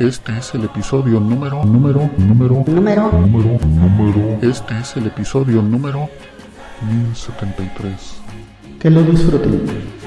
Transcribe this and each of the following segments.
Este es el episodio número, número, número, Número número, número. Este es el episodio número 1073. Que lo disfruten.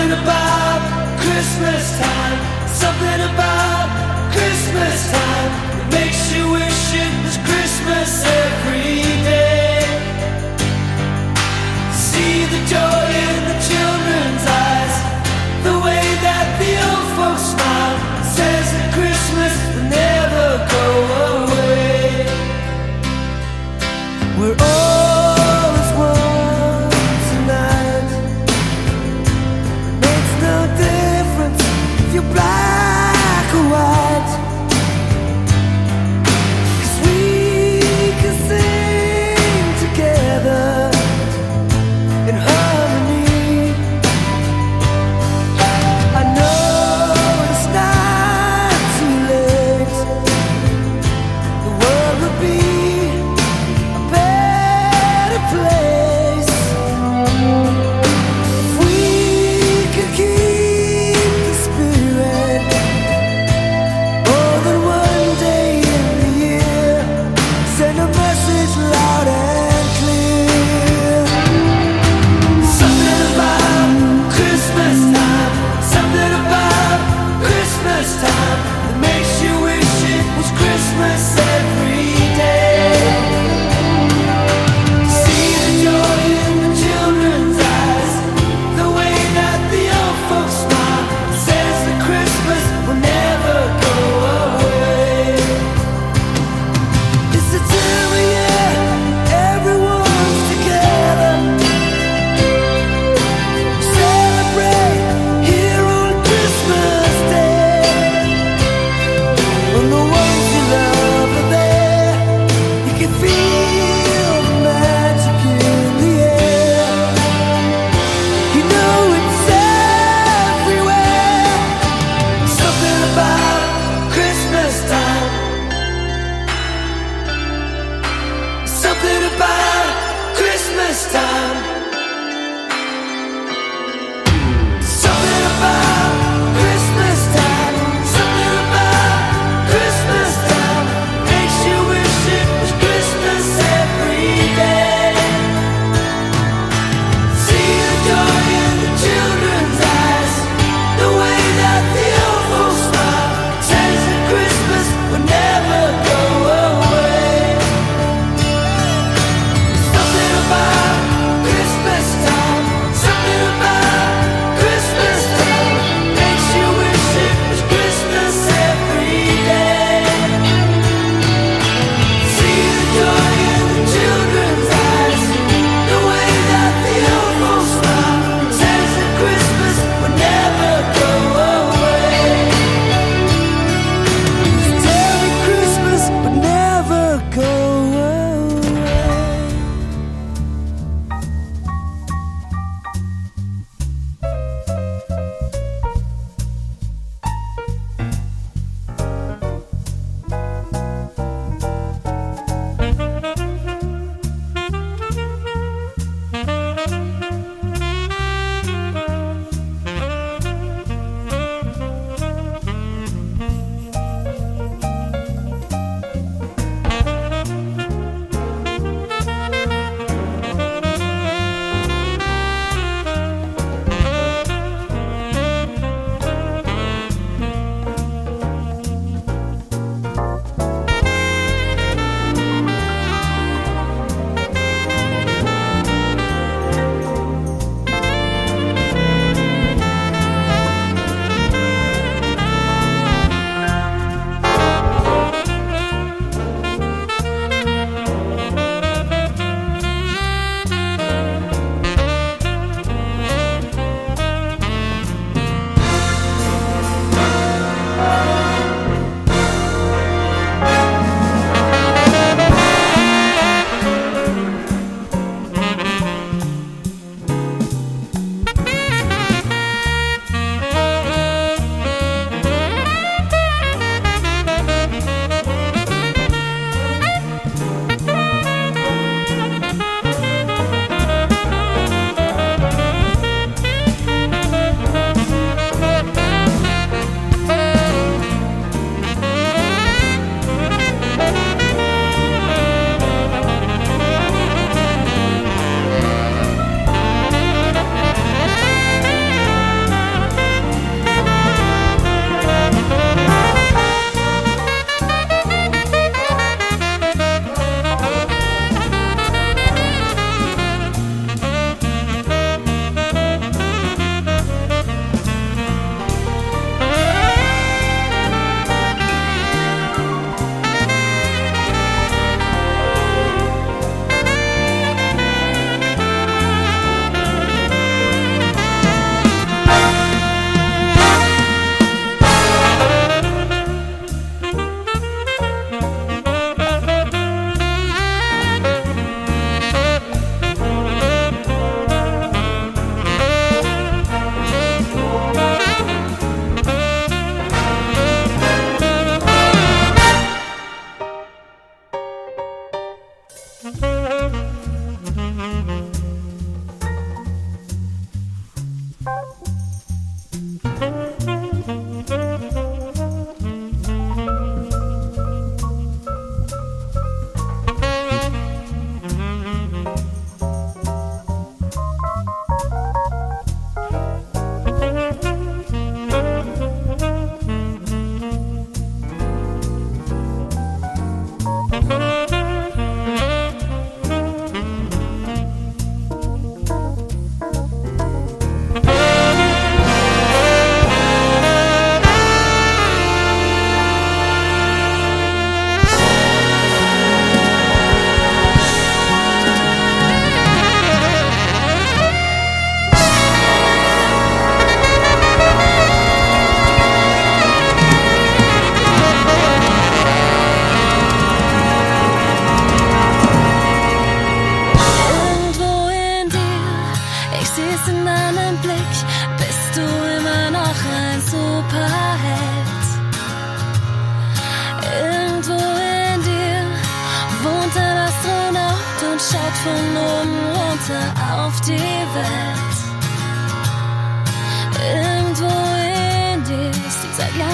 Something about Christmas time. Something about Christmas time. It makes you wish it was Christmas every day. See the joy in the children's eyes. The way that the old folks smile says that Christmas will never go away. We're all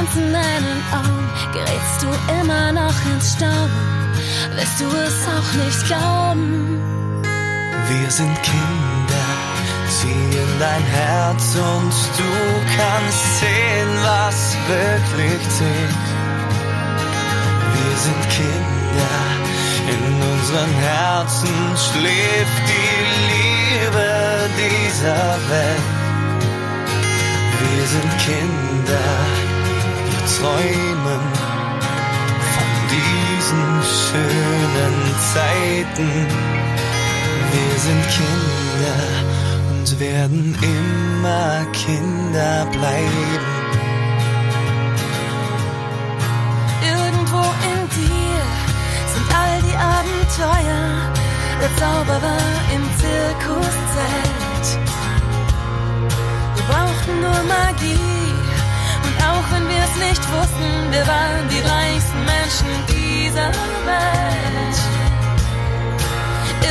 Glanz in deinen Augen. Gerätst du immer noch ins Staunen, wirst du es auch nicht glauben. Wir sind Kinder, zieh in dein Herz und du kannst sehen, was wirklich zählt. Wir sind Kinder, in unseren Herzen schläft die Liebe dieser Welt. Wir sind Kinder, träumen von diesen schönen Zeiten. Wir sind Kinder und werden immer Kinder bleiben. Irgendwo in dir sind all die Abenteuer. Der Zauberer im Zirkuszelt. Wir brauchten nur Magie. Auch wenn wir es nicht wussten, wir waren die reichsten Menschen dieser Welt.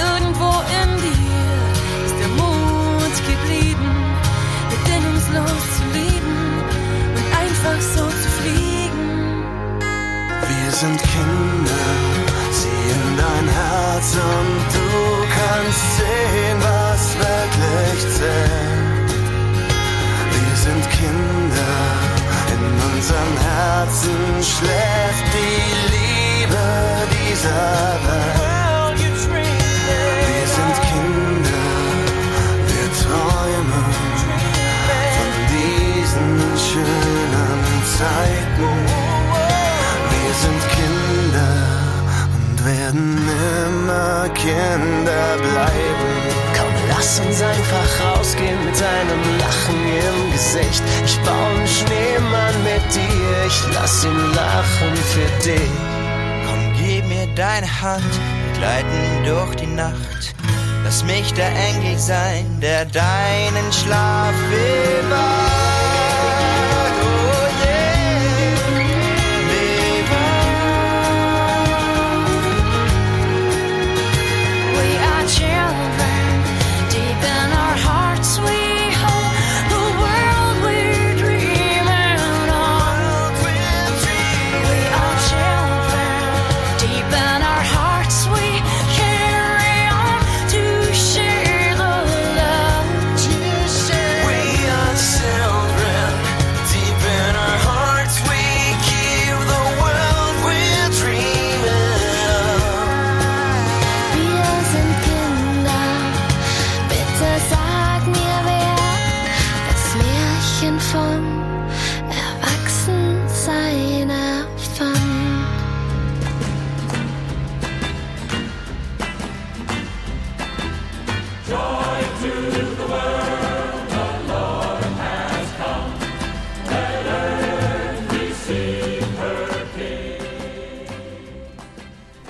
Irgendwo in dir ist der Mut geblieben, bedingungslos zu lieben und einfach so zu fliegen. Wir sind Kinder, zieh in dein Herz und du kannst sehen, was wirklich zählt. Kinder bleiben. Komm, lass uns einfach rausgehen mit einem Lachen im Gesicht. Ich baue einen Schneemann mit dir, ich lass ihn lachen für dich. Komm, gib mir deine Hand, wir gleiten durch die Nacht. Lass mich der Engel sein, der deinen Schlaf bewahrt.